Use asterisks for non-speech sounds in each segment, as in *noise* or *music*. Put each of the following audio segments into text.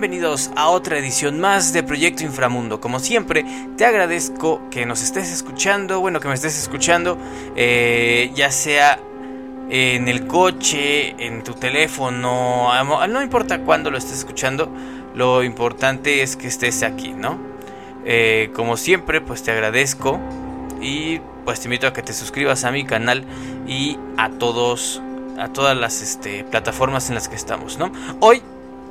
bienvenidos a otra edición más de Proyecto Inframundo. Como siempre, te agradezco que nos estés escuchando, bueno, que me estés escuchando, eh, ya sea en el coche, en tu teléfono, no importa cuándo lo estés escuchando, lo importante es que estés aquí, ¿no? Eh, como siempre, pues te agradezco y pues te invito a que te suscribas a mi canal y a todos a todas las este, plataformas en las que estamos, ¿no? Hoy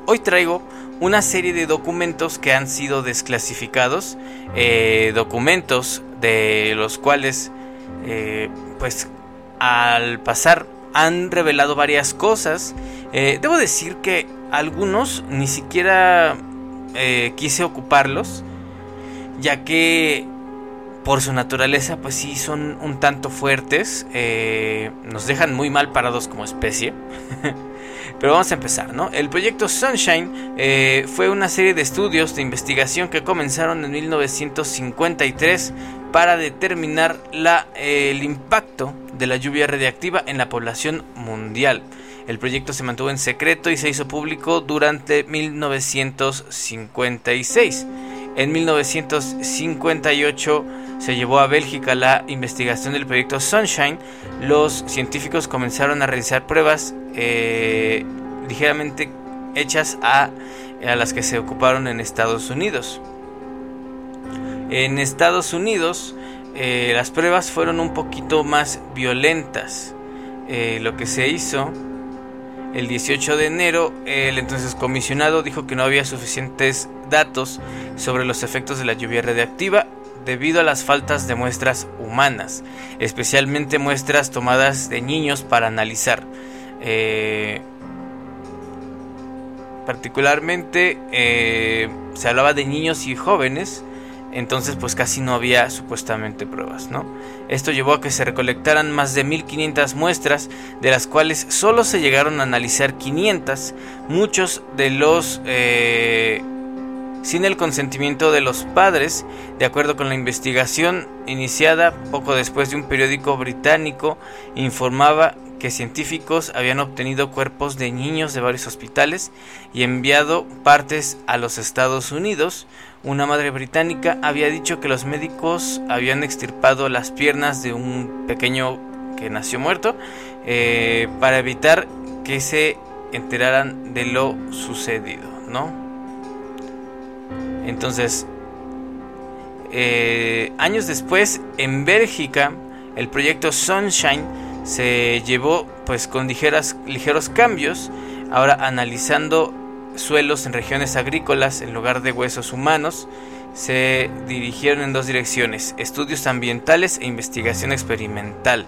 hoy traigo una serie de documentos que han sido desclasificados, eh, documentos de los cuales, eh, pues, al pasar han revelado varias cosas. Eh, debo decir que algunos ni siquiera quise ocuparlos, ya que por su naturaleza, pues sí, son un tanto fuertes, nos dejan muy mal parados como especie. *laughs* Pero vamos a empezar, ¿no? El proyecto Sunshine eh, fue una serie de estudios de investigación que comenzaron en 1953 para determinar la, el impacto de la lluvia radiactiva en la población mundial. El proyecto se mantuvo en secreto y se hizo público durante 1956. En 1958 se llevó a Bélgica la investigación del proyecto Sunshine. Los científicos comenzaron a realizar pruebas eh, ligeramente hechas a, a las que se ocuparon en Estados Unidos. En Estados Unidos eh, las pruebas fueron un poquito más violentas. Eh, lo que se hizo el 18 de enero, el entonces comisionado dijo que no había suficientes datos sobre los efectos de la lluvia radiactiva debido a las faltas de muestras humanas, especialmente muestras tomadas de niños para analizar. Eh, particularmente eh, se hablaba de niños y jóvenes, entonces pues casi no había supuestamente pruebas, ¿no? Esto llevó a que se recolectaran más de 1500 muestras, de las cuales solo se llegaron a analizar 500, muchos de los eh, sin el consentimiento de los padres, de acuerdo con la investigación iniciada poco después de un periódico británico informaba que científicos habían obtenido cuerpos de niños de varios hospitales y enviado partes a los Estados Unidos. Una madre británica había dicho que los médicos habían extirpado las piernas de un pequeño que nació muerto eh, para evitar que se enteraran de lo sucedido, ¿no? Entonces, eh, años después, en Bélgica, el proyecto Sunshine se llevó pues con ligeros cambios, ahora analizando suelos en regiones agrícolas en lugar de huesos humanos, se dirigieron en dos direcciones, estudios ambientales e investigación experimental.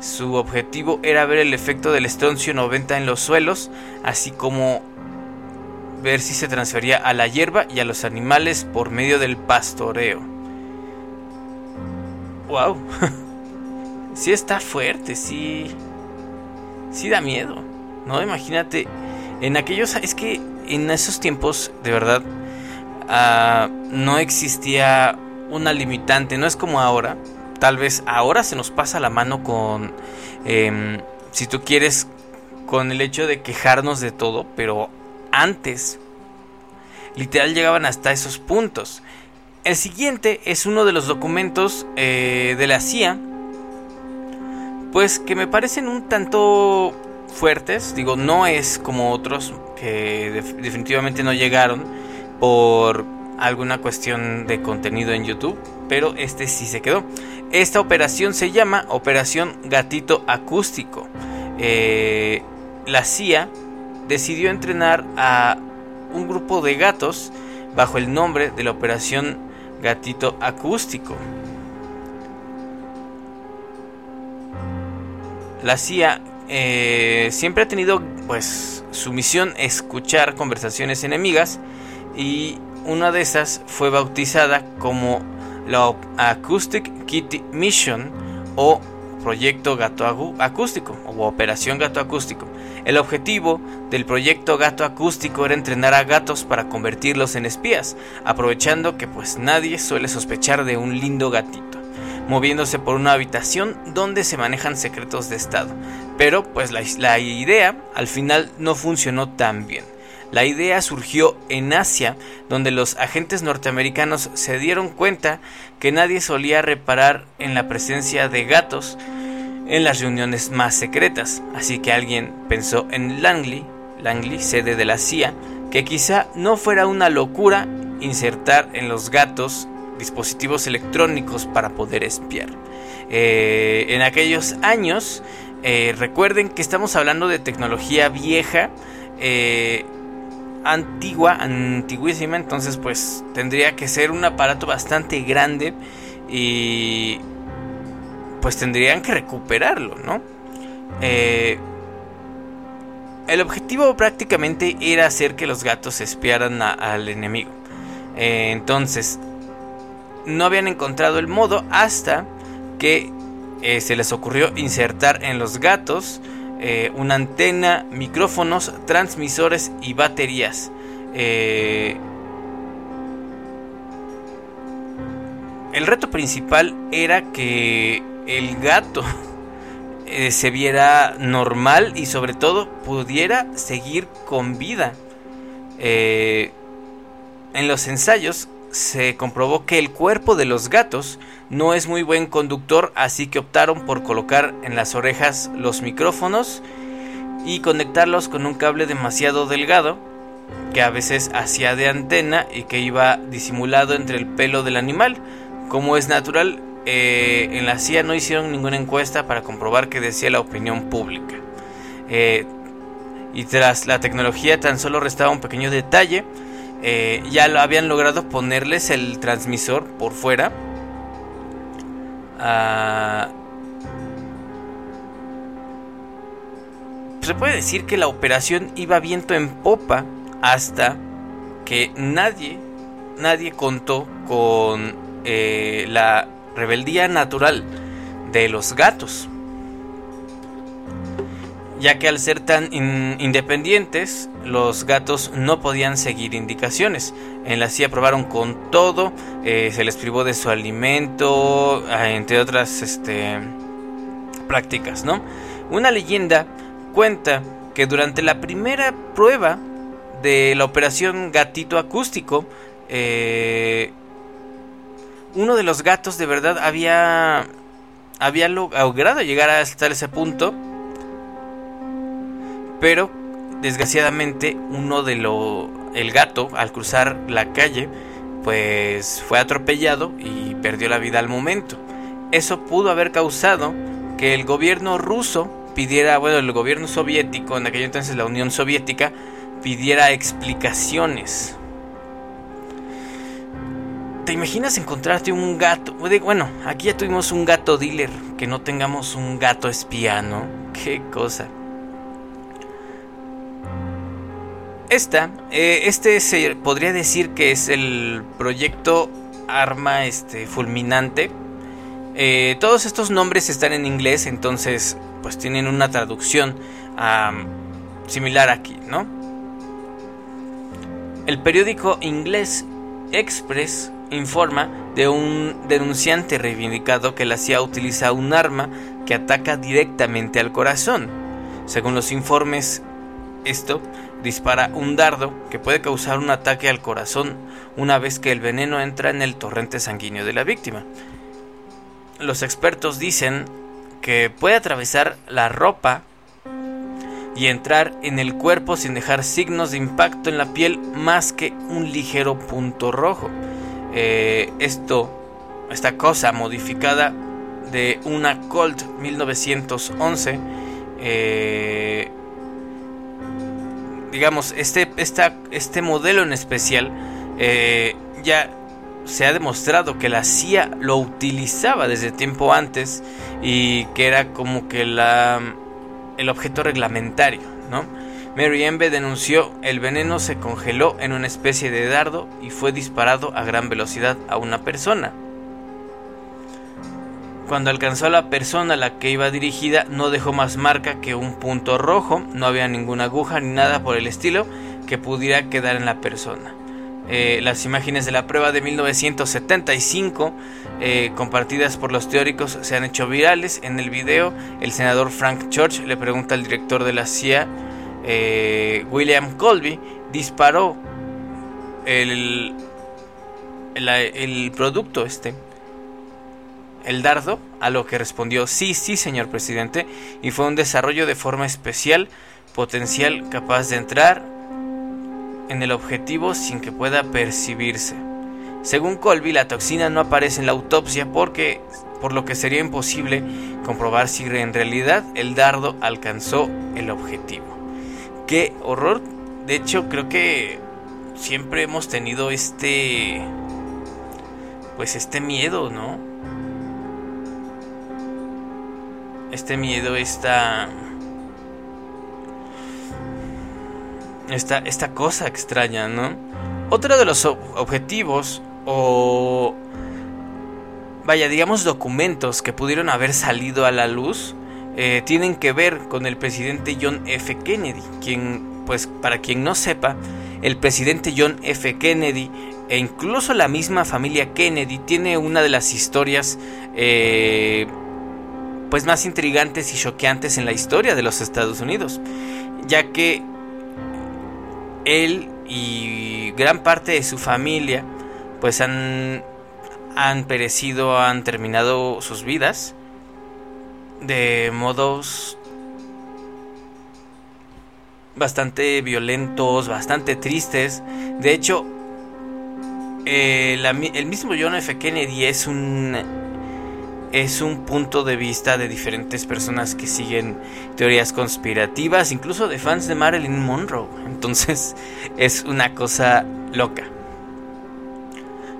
Su objetivo era ver el efecto del estroncio 90 en los suelos, así como ver si se transfería a la hierba y a los animales por medio del pastoreo. ¡Wow! *laughs* sí está fuerte, sí. Sí da miedo, ¿no? Imagínate, en aquellos. Es que en esos tiempos, de verdad, ah, no existía una limitante, no es como ahora. Tal vez ahora se nos pasa la mano con. Em, si tú quieres, con el hecho de quejarnos de todo, pero antes, literal, llegaban hasta esos puntos. El siguiente es uno de los documentos eh, de la CIA pues que me parecen un tanto fuertes. Digo, no es como otros que definitivamente no llegaron por alguna cuestión de contenido en YouTube, pero este sí se quedó. Esta operación se llama Operación Gatito Acústico. Eh, la CIA decidió entrenar a un grupo de gatos bajo el nombre de la Operación Gatito Acústico. La CIA eh, siempre ha tenido pues su misión escuchar conversaciones enemigas y una de esas fue bautizada como la Acoustic Kitty Mission o Proyecto Gato Acústico o Operación Gato Acústico. El objetivo del proyecto Gato Acústico era entrenar a gatos para convertirlos en espías, aprovechando que pues nadie suele sospechar de un lindo gatito moviéndose por una habitación donde se manejan secretos de Estado. Pero pues la, idea al final no funcionó tan bien. La idea surgió en Asia, donde los agentes norteamericanos se dieron cuenta que nadie solía reparar en la presencia de gatos en las reuniones más secretas, así que alguien pensó en Langley, Langley, sede de la CIA, que quizá no fuera una locura insertar en los gatos dispositivos electrónicos para poder espiar. Eh, en aquellos años, eh, recuerden que estamos hablando de tecnología vieja, eh, antigua, antiguísima, entonces pues tendría que ser un aparato bastante grande y pues tendrían que recuperarlo, ¿no? el objetivo prácticamente era hacer que los gatos espiaran al enemigo. entonces, no habían encontrado el modo hasta que eh, se les ocurrió insertar en los gatos eh, una antena, micrófonos, transmisores y baterías. Eh, el reto principal era que el gato *laughs* se viera normal y sobre todo pudiera seguir con vida. en los ensayos se comprobó que el cuerpo de los gatos no es muy buen conductor, así que optaron por colocar en las orejas los micrófonos y conectarlos con un cable demasiado delgado que a veces hacía de antena y que iba disimulado entre el pelo del animal. Como es natural, eh, en la CIA no hicieron ninguna encuesta para comprobar qué decía la opinión pública. Eh, y tras la tecnología tan solo restaba un pequeño detalle eh, ya lo habían logrado ponerles el transmisor por fuera. Ah, se puede decir que la operación iba viento en popa hasta que nadie, nadie contó con eh, la rebeldía natural de los gatos ya que al ser tan independientes, los gatos no podían seguir indicaciones. En la CIA probaron con todo, eh, se les privó de su alimento, ah, entre otras este, prácticas, ¿no? Una leyenda cuenta que durante la primera prueba de la operación gatito acústico, eh, uno de los gatos de verdad había, había logrado llegar hasta ese punto pero desgraciadamente uno de los el gato al cruzar la calle pues fue atropellado y perdió la vida al momento. Eso pudo haber causado que el gobierno ruso pidiera, bueno, el gobierno soviético, en aquel entonces la Unión Soviética, pidiera explicaciones. ¿Te imaginas encontrarte un gato? Bueno, aquí ya tuvimos un gato dealer, que no tengamos un gato espía, ¿no? Qué cosa. Esta, eh, este se podría decir que es el proyecto arma este, fulminante. Eh, todos estos nombres están en inglés, entonces pues tienen una traducción similar aquí, ¿no? El periódico inglés Express informa de un denunciante reivindicado que la CIA utiliza un arma que ataca directamente al corazón. Según los informes, esto dispara un dardo que puede causar un ataque al corazón una vez que el veneno entra en el torrente sanguíneo de la víctima. Los expertos dicen que puede atravesar la ropa y entrar en el cuerpo sin dejar signos de impacto en la piel más que un ligero punto rojo. Eh, esto, esta cosa modificada de una Colt 1911 eh, digamos, este, este modelo en especial eh, ya se ha demostrado que la CIA lo utilizaba desde tiempo antes y que era como que la, el objeto reglamentario, ¿no? Mary Embe denunció el veneno se congeló en una especie de dardo y fue disparado a gran velocidad a una persona. Cuando alcanzó a la persona a la que iba dirigida, no dejó más marca que un punto rojo, no había ninguna aguja ni nada por el estilo que pudiera quedar en la persona. Eh, las imágenes de la prueba de 1975, eh, compartidas por los teóricos, se han hecho virales. En el video, el senador Frank Church le pregunta al director de la CIA, eh, William Colby, disparó el, el, producto este, el dardo, a lo que respondió sí, sí, señor presidente, y fue un desarrollo de forma especial, potencial, capaz de entrar en el objetivo sin que pueda percibirse. Según Colby, la toxina no aparece en la autopsia porque por lo que sería imposible comprobar si en realidad el dardo alcanzó el objetivo. Qué horror. De hecho, creo que siempre hemos tenido este pues este miedo, ¿no? Este miedo, esta esta esta cosa extraña, ¿no? Otro de los objetivos o vaya, digamos documentos que pudieron haber salido a la luz eh, tienen que ver con el presidente John F. Kennedy, quien, pues para quien no sepa, el presidente John F. Kennedy e incluso la misma familia Kennedy tiene una de las historias eh, pues más intrigantes y choqueantes en la historia de los Estados Unidos, ya que él y gran parte de su familia pues han han perecido, han terminado sus vidas de modos bastante violentos, bastante tristes. De hecho, el mismo John F. Kennedy es un es un punto de vista de diferentes personas que siguen teorías conspirativas, incluso de fans de Marilyn Monroe. Entonces *laughs* es una cosa loca.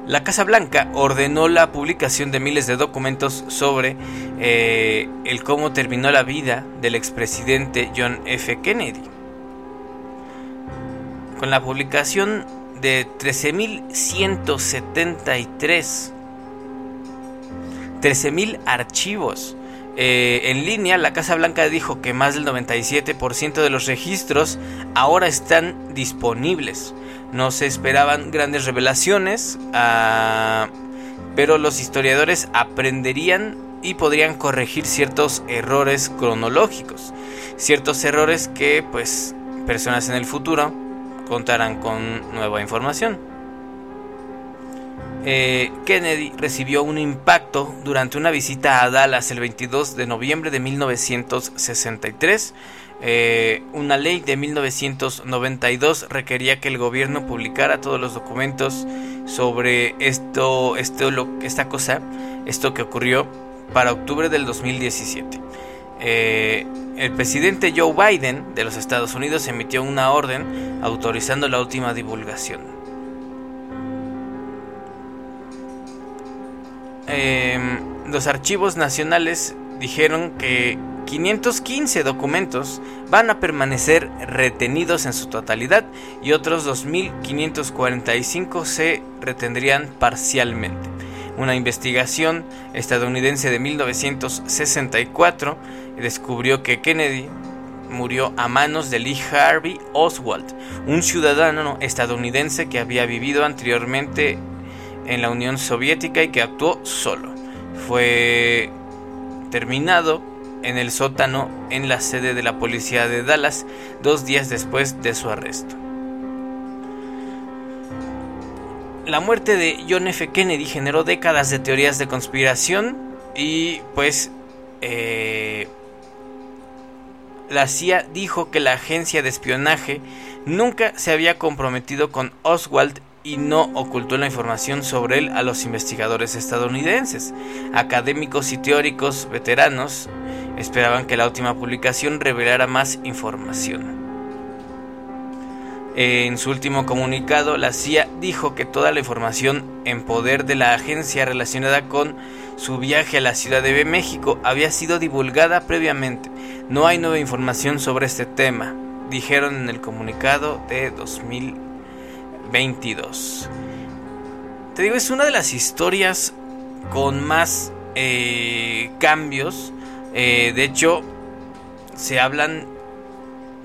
La Casa Blanca ordenó la publicación de miles de documentos sobre eh, el cómo terminó la vida del expresidente John F. Kennedy. Con la publicación de 13.173 13.000 archivos eh, en línea, la Casa Blanca dijo que más del 97% de los registros ahora están disponibles. No se esperaban grandes revelaciones, ah, pero los historiadores aprenderían y podrían corregir ciertos errores cronológicos, ciertos errores que pues personas en el futuro contarán con nueva información. Eh, Kennedy recibió un impacto durante una visita a Dallas el 22 de noviembre de 1963 eh, una ley de 1992 requería que el gobierno publicara todos los documentos sobre esto, esto lo, esta cosa, esto que ocurrió para octubre del 2017. Eh, el presidente Joe Biden de los Estados Unidos emitió una orden autorizando la última divulgación. Em, los archivos nacionales dijeron que 515 documentos van a permanecer retenidos en su totalidad y otros 2.545 se retendrían parcialmente. Una investigación estadounidense de 1964 descubrió que Kennedy murió a manos de Lee Harvey Oswald, un ciudadano estadounidense que había vivido anteriormente en la Unión Soviética y que actuó solo. Fue terminado en el sótano en la sede de la policía de Dallas dos días después de su arresto. La muerte de John F. Kennedy generó décadas de teorías de conspiración y pues eh, la CIA dijo que la agencia de espionaje nunca se había comprometido con Oswald y no ocultó la información sobre él a los investigadores estadounidenses. Académicos y teóricos veteranos esperaban que la última publicación revelara más información. En su último comunicado, la CIA dijo que toda la información en poder de la agencia relacionada con su viaje a la Ciudad de México había sido divulgada previamente. No hay nueva información sobre este tema, dijeron en el comunicado de 2000 22. Te digo, es una de las historias con más eh, cambios. Eh, de hecho, se hablan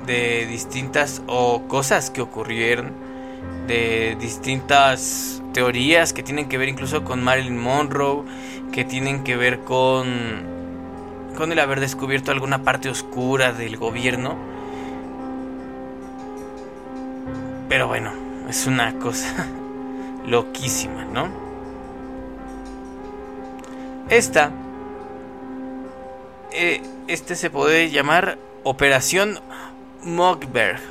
de distintas o cosas que ocurrieron, de distintas teorías que tienen que ver incluso con Marilyn Monroe, que tienen que ver con con el haber descubierto alguna parte oscura del gobierno Pero bueno, es una cosa *laughs* loquísima, ¿no? Esta, eh, este se puede llamar Operación Mockberg,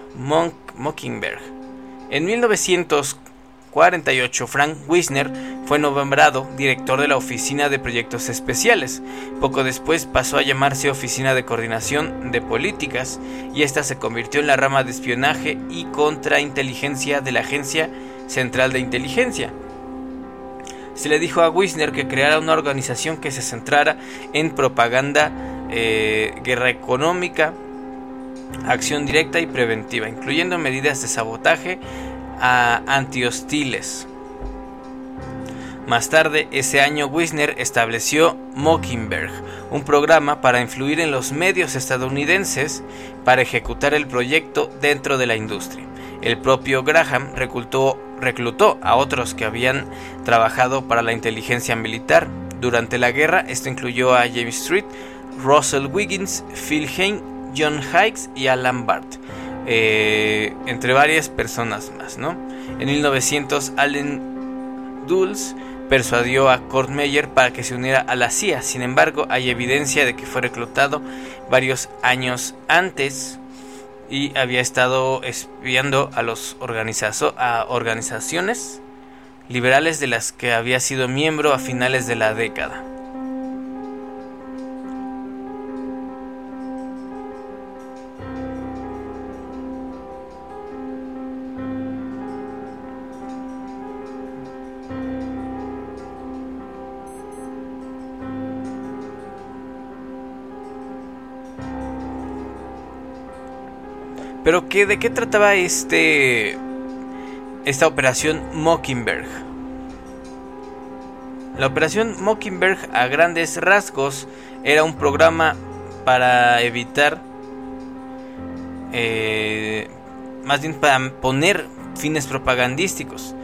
Mockingbird. En 1948, Frank Wisner fue nombrado director de la Oficina de Proyectos Especiales. Poco después pasó a llamarse Oficina de Coordinación de Políticas y esta se convirtió en la rama de espionaje y contrainteligencia de la Agencia Central de Inteligencia. Se le dijo a Wisner que creara una organización que se centrara en propaganda, eh, guerra económica, acción directa y preventiva, incluyendo medidas de sabotaje a antihostiles. Más tarde, ese año, Wisner estableció Mockingbird, un programa para influir en los medios estadounidenses para ejecutar el proyecto dentro de la industria. El propio Graham reclutó, reclutó a otros que habían trabajado para la inteligencia militar. Durante la guerra, esto incluyó a James Street, Russell Wiggins, Phil Hain, John Hikes y Alan Bart. Eh, entre varias personas más, ¿no? En 1900, Allen Dulles persuadió a Kurt Meyer para que se uniera a la CIA. Sin embargo, hay evidencia de que fue reclutado varios años antes y había estado espiando a los a organizaciones liberales de las que había sido miembro a finales de la década. Pero ¿qué, ¿de qué trataba este esta operación Mockingbird? La operación Mockingbird a grandes rasgos era un programa para evitar, eh, más bien para poner fines propagandísticos.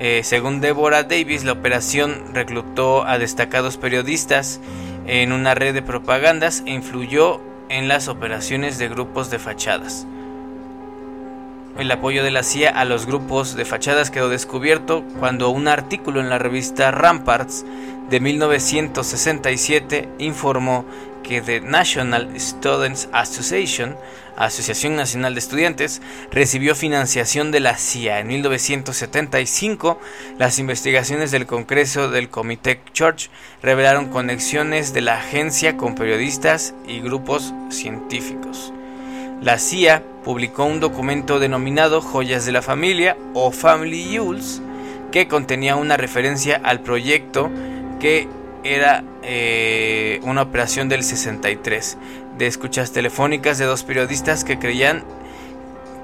Eh, según Deborah Davis, la operación reclutó a destacados periodistas en una red de propagandas e influyó en las operaciones de grupos de fachadas. El apoyo de la CIA a los grupos de fachadas quedó descubierto cuando un artículo en la revista Ramparts de 1967 informó que The National Students Association, Asociación Nacional de Estudiantes, recibió financiación de la CIA. En 1975, las investigaciones del Congreso del Comité Church revelaron conexiones de la agencia con periodistas y grupos científicos. La CIA publicó un documento denominado Joyas de la Familia o Family Jewels que contenía una referencia al proyecto que era eh, una operación del 63 de escuchas telefónicas de dos periodistas que creían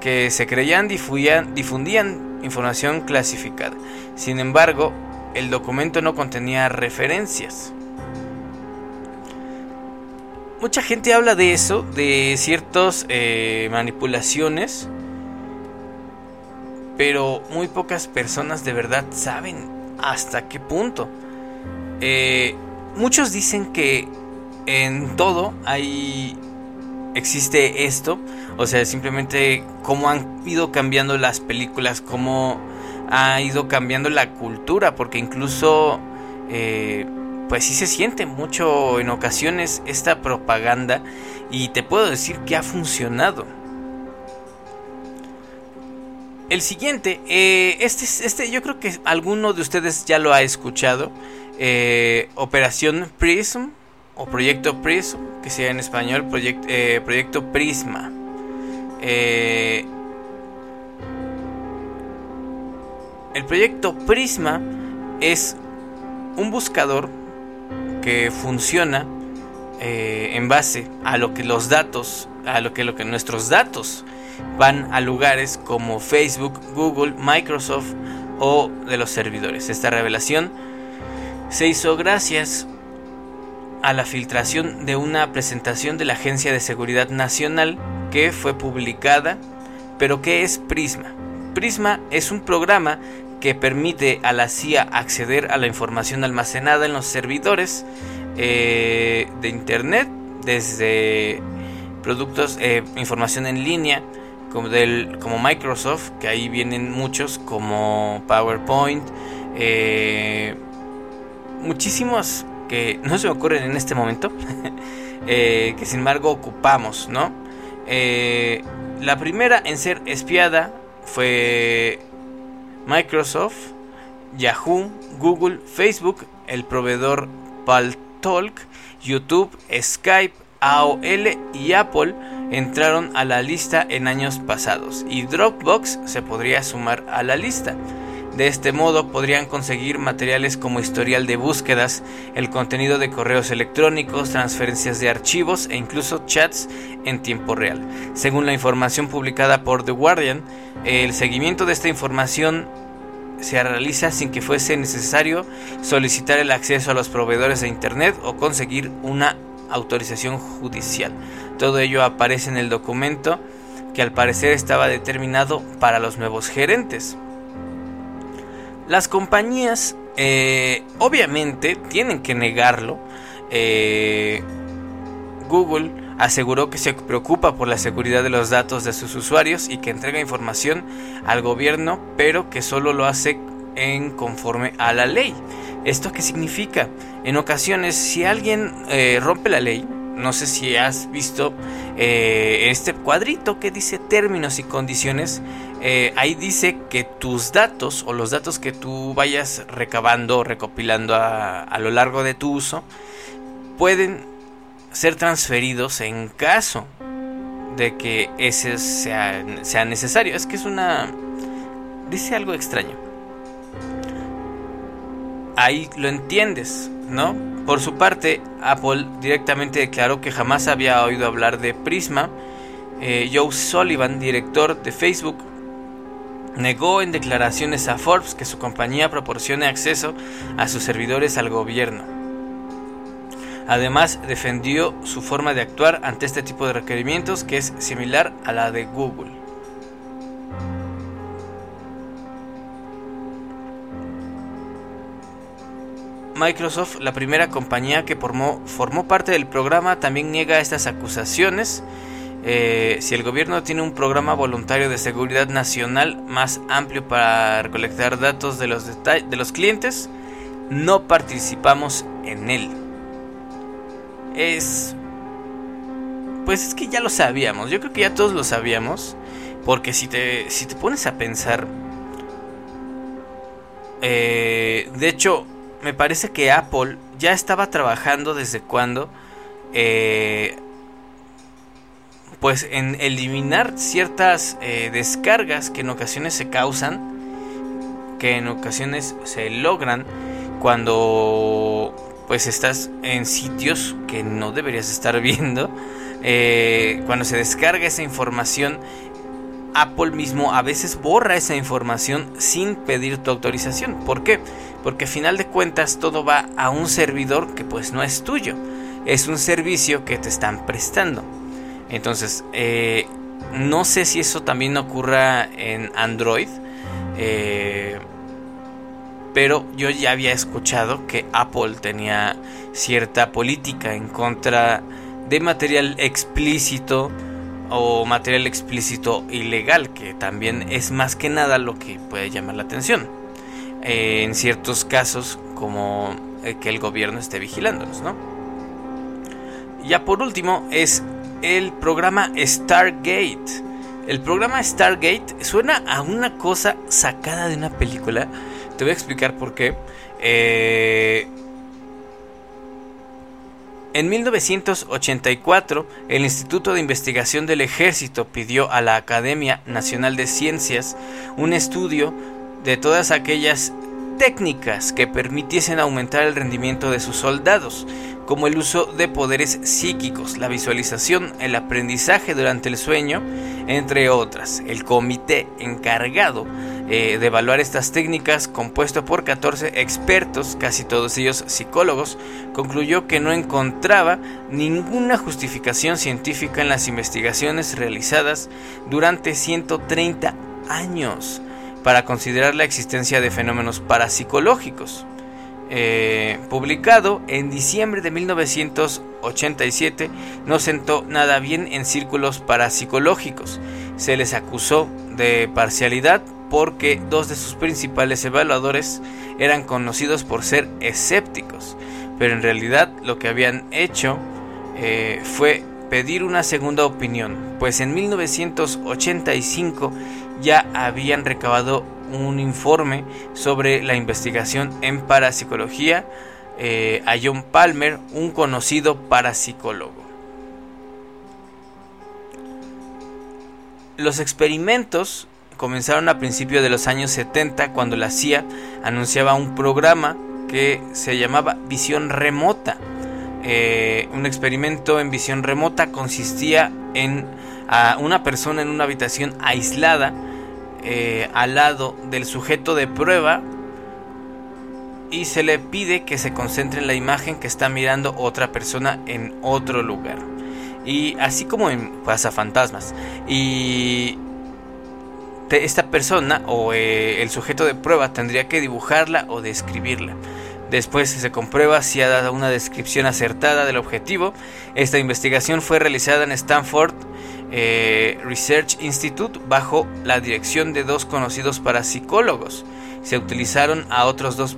que se creían difundían, difundían información clasificada. Sin embargo, el documento no contenía referencias mucha gente habla de eso, de ciertas eh, manipulaciones, pero muy pocas personas de verdad saben hasta qué punto. Eh, muchos dicen que en todo hay existe esto, o sea, simplemente cómo han ido cambiando las películas, cómo ha ido cambiando la cultura, porque incluso eh, pues sí se siente mucho en ocasiones esta propaganda y te puedo decir que ha funcionado. El siguiente, eh, este, este yo creo que alguno de ustedes ya lo ha escuchado. Eh, Operación Prism o Proyecto Prism, que sea en español eh, Proyecto Prisma. el proyecto Prisma es un buscador que funciona eh, en base a lo que los datos, a lo que, lo que nuestros datos van a lugares como Facebook, Google, Microsoft o de los servidores. Esta revelación se hizo gracias a la filtración de una presentación de la Agencia de Seguridad Nacional que fue publicada. Pero ¿qué es Prisma? Prisma es un programa que permite a la CIA acceder a la información almacenada en los servidores eh, de Internet, desde productos, eh, información en línea, como, del, como Microsoft, que ahí vienen muchos, como PowerPoint, eh, muchísimos que no se me ocurren en este momento, *laughs* que sin embargo ocupamos, ¿no? La primera en ser espiada fue Microsoft, Yahoo, Google, Facebook, el proveedor Paltalk, YouTube, Skype, AOL y Apple entraron a la lista en años pasados y Dropbox se podría sumar a la lista. De este modo podrían conseguir materiales como historial de búsquedas, el contenido de correos electrónicos, transferencias de archivos e incluso chats en tiempo real. Según la información publicada por The Guardian, el seguimiento de esta información se realiza sin que fuese necesario solicitar el acceso a los proveedores de Internet o conseguir una autorización judicial. Todo ello aparece en el documento que al parecer estaba determinado para los nuevos gerentes. Las compañías eh, obviamente tienen que negarlo. Eh, Google aseguró que se preocupa por la seguridad de los datos de sus usuarios y que entrega información al gobierno, pero que solo lo hace en conforme a la ley. ¿Esto qué significa? En ocasiones, si alguien eh, rompe la ley, no sé si has visto eh, este cuadrito que dice términos y condiciones. Eh, ahí dice que tus datos o los datos que tú vayas recabando recopilando a, lo largo de tu uso pueden ser transferidos en caso de que ese sea, sea necesario. Es que es una... Dice algo extraño. Ahí lo entiendes, ¿no? Por su parte, Apple directamente declaró que jamás había oído hablar de Prisma. Eh, Joe Sullivan, director de Facebook, negó en declaraciones a Forbes que su compañía proporcione acceso a sus servidores al gobierno. Además, defendió su forma de actuar ante este tipo de requerimientos que es similar a la de Google. Microsoft, la primera compañía que formó, formó parte del programa, también niega estas acusaciones. Eh, si el gobierno tiene un programa voluntario de seguridad nacional más amplio para recolectar datos de los, de los clientes, no participamos en él. Es... Pues es que ya lo sabíamos, yo creo que ya todos lo sabíamos, porque si te, si te pones a pensar... Eh, de hecho, me parece que Apple ya estaba trabajando desde cuando, eh, pues en eliminar ciertas eh, descargas que en ocasiones se causan, que en ocasiones se logran cuando pues estás en sitios que no deberías estar *laughs* viendo, eh, cuando se descarga esa información Apple mismo a veces borra esa información sin pedir tu autorización. ¿Por qué? Porque a final de cuentas todo va a un servidor que pues no es tuyo. Es un servicio que te están prestando. Entonces, eh, no sé si eso también ocurra en Android. Eh, pero yo ya había escuchado que Apple tenía cierta política en contra de material explícito o material explícito ilegal, que también es más que nada lo que puede llamar la atención. Eh, en ciertos casos, como que el gobierno esté vigilándonos, ¿no? Ya por último es el programa Stargate. El programa Stargate suena a una cosa sacada de una película. Te voy a explicar por qué. Eh, en 1984, el Instituto de Investigación del Ejército pidió a la Academia Nacional de Ciencias un estudio de todas aquellas técnicas que permitiesen aumentar el rendimiento de sus soldados, como el uso de poderes psíquicos, la visualización, el aprendizaje durante el sueño, entre otras. El comité encargado eh, de evaluar estas técnicas, compuesto por 14 expertos, casi todos ellos psicólogos, concluyó que no encontraba ninguna justificación científica en las investigaciones realizadas durante 130 años para considerar la existencia de fenómenos parapsicológicos. Eh, publicado en diciembre de 1987, no sentó nada bien en círculos parapsicológicos. se les acusó de parcialidad porque dos de sus principales evaluadores eran conocidos por ser escépticos, pero en realidad lo que habían hecho eh, fue pedir una segunda opinión, pues en 1985 ya habían recabado un informe sobre la investigación en parapsicología eh, a John Palmer, un conocido parapsicólogo. Los experimentos comenzaron a principios de los años 70 cuando la CIA anunciaba un programa que se llamaba Visión Remota. Eh, un experimento en visión remota consistía en a una persona en una habitación aislada eh, al lado del sujeto de prueba y se le pide que se concentre en la imagen que está mirando otra persona en otro lugar. Y así como en fantasmas Y esta persona o eh, el sujeto de prueba tendría que dibujarla o describirla. Después se comprueba si ha dado una descripción acertada del objetivo. Esta investigación fue realizada en Stanford eh, Research Institute bajo la dirección de dos conocidos parapsicólogos. Se utilizaron a otros dos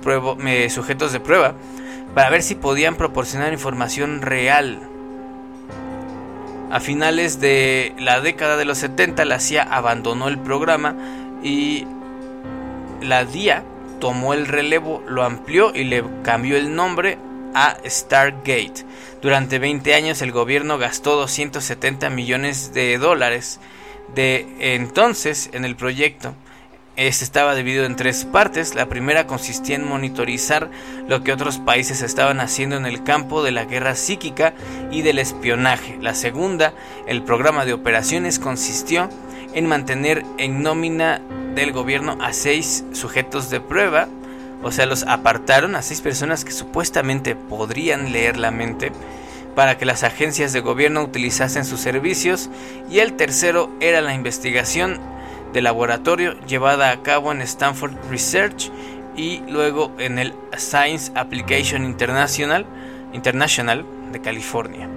sujetos de prueba para ver si podían proporcionar información real. A finales de la década de los 70 la CIA abandonó el programa y la DIA tomó el relevo, lo amplió y le cambió el nombre a Stargate. Durante 20 años el gobierno gastó 270 millones de dólares de entonces en el proyecto. Este estaba dividido en tres partes. La primera consistía en monitorizar lo que otros países estaban haciendo en el campo de la guerra psíquica y del espionaje. La segunda, el programa de operaciones, consistió en mantener en nómina del gobierno a seis sujetos de prueba o sea, los apartaron a seis personas que supuestamente podrían leer la mente para que las agencias de gobierno utilizasen sus servicios y el tercero era la investigación de laboratorio llevada a cabo en Stanford Research y luego en el Science Application International, International de California.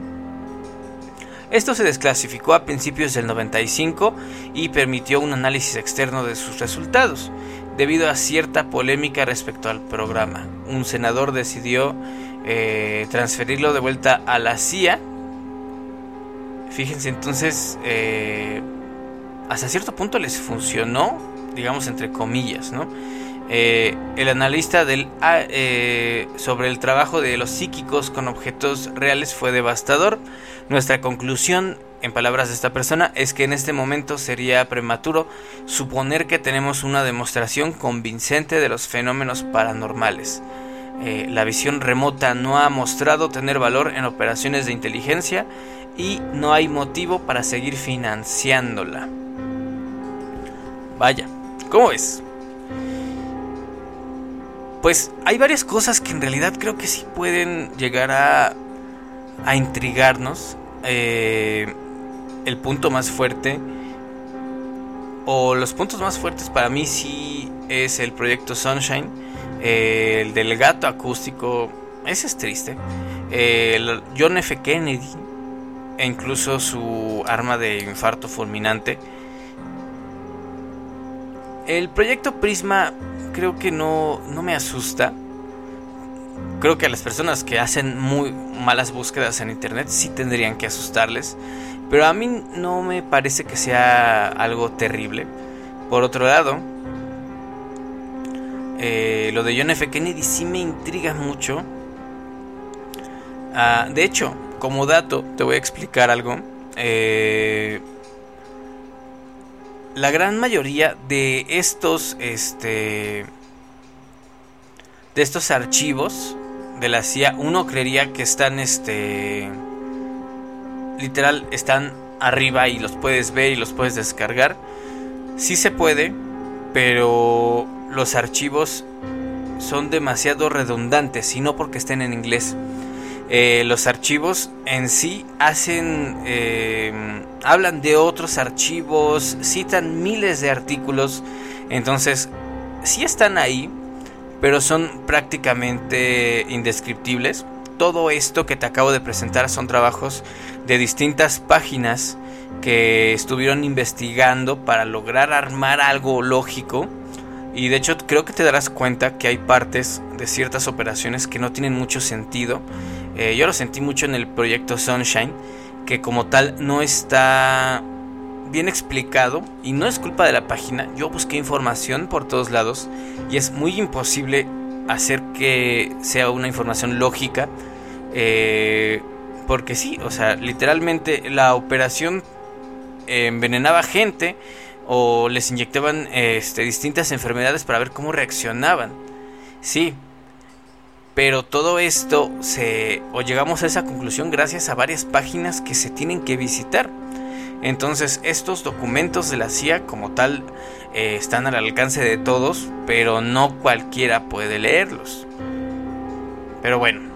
Esto se desclasificó a principios del 95 y permitió un análisis externo de sus resultados debido a cierta polémica respecto al programa. Un senador decidió eh, transferirlo de vuelta a la CIA. Fíjense entonces, eh, hasta cierto punto les funcionó, digamos entre comillas, ¿no? Eh, el analista del, ah, sobre el trabajo de los psíquicos con objetos reales fue devastador. Nuestra conclusión en palabras de esta persona, es que en este momento sería prematuro suponer que tenemos una demostración convincente de los fenómenos paranormales. Eh, la visión remota no ha mostrado tener valor en operaciones de inteligencia y no hay motivo para seguir financiándola. Vaya, ¿cómo es? Pues hay varias cosas que en realidad creo que sí pueden llegar a, a intrigarnos. Eh, el punto más fuerte o los puntos más fuertes para mí sí es el proyecto Sunshine, el del gato acústico, ese es triste, John F. Kennedy e incluso su arma de infarto fulminante. El proyecto Prisma creo que no, no me asusta. Creo que a las personas que hacen muy malas búsquedas en internet sí tendrían que asustarles. Pero a mí no me parece que sea algo terrible. Por otro lado, eh, lo de John F. Kennedy sí me intriga mucho. Ah, de hecho, como dato, te voy a explicar algo. Eh, la gran mayoría de estos, este, de estos archivos de la CIA, uno creería que están, este, literal están arriba y los puedes ver y los puedes descargar. Sí se puede, pero los archivos son demasiado redundantes y no porque estén en inglés. Eh, los archivos en sí hacen, eh, hablan de otros archivos, citan miles de artículos, entonces sí están ahí, pero son prácticamente indescriptibles todo esto que te acabo de presentar son trabajos de distintas páginas que estuvieron investigando para lograr armar algo lógico. Y de hecho creo que te darás cuenta que hay partes de ciertas operaciones que no tienen mucho sentido. Eh, yo lo sentí mucho en el proyecto Sunshine, que como tal no está bien explicado y no es culpa de la página. Yo busqué información por todos lados y es muy imposible hacer que sea una información lógica. Eh, porque sí, o sea, literalmente la operación envenenaba gente o les inyectaban este, distintas enfermedades para ver cómo reaccionaban. Sí, pero todo esto se o llegamos a esa conclusión gracias a varias páginas que se tienen que visitar. Entonces estos documentos de la CIA como tal eh, están al alcance de todos, pero no cualquiera puede leerlos. Pero bueno,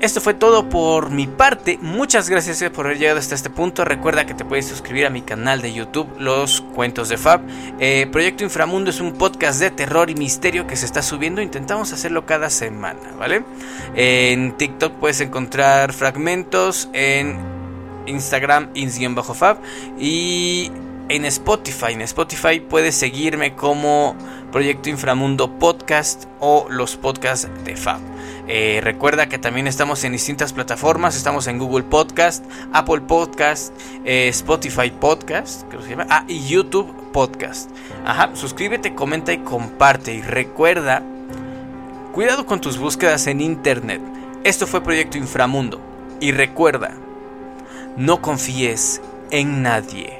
esto fue todo por mi parte. Muchas gracias por haber llegado hasta este punto. Recuerda que te puedes suscribir a mi canal de YouTube, Los Cuentos de Fab. Eh, Proyecto Inframundo es un podcast de terror y misterio que se está subiendo. Intentamos hacerlo cada semana, ¿vale? En TikTok puedes encontrar fragmentos. En Instagram, ins-fab. Y en Spotify. En Spotify puedes seguirme como Proyecto Inframundo Podcast o los podcasts de Fab. Eh, recuerda que también estamos en distintas plataformas. Estamos en Google Podcast, Apple Podcast, eh, Spotify Podcast, se llama. Ah, y YouTube Podcast. Ajá, suscríbete, comenta y comparte. Y recuerda, cuidado con tus búsquedas en Internet. Esto fue Proyecto Inframundo. Y recuerda, no confíes en nadie.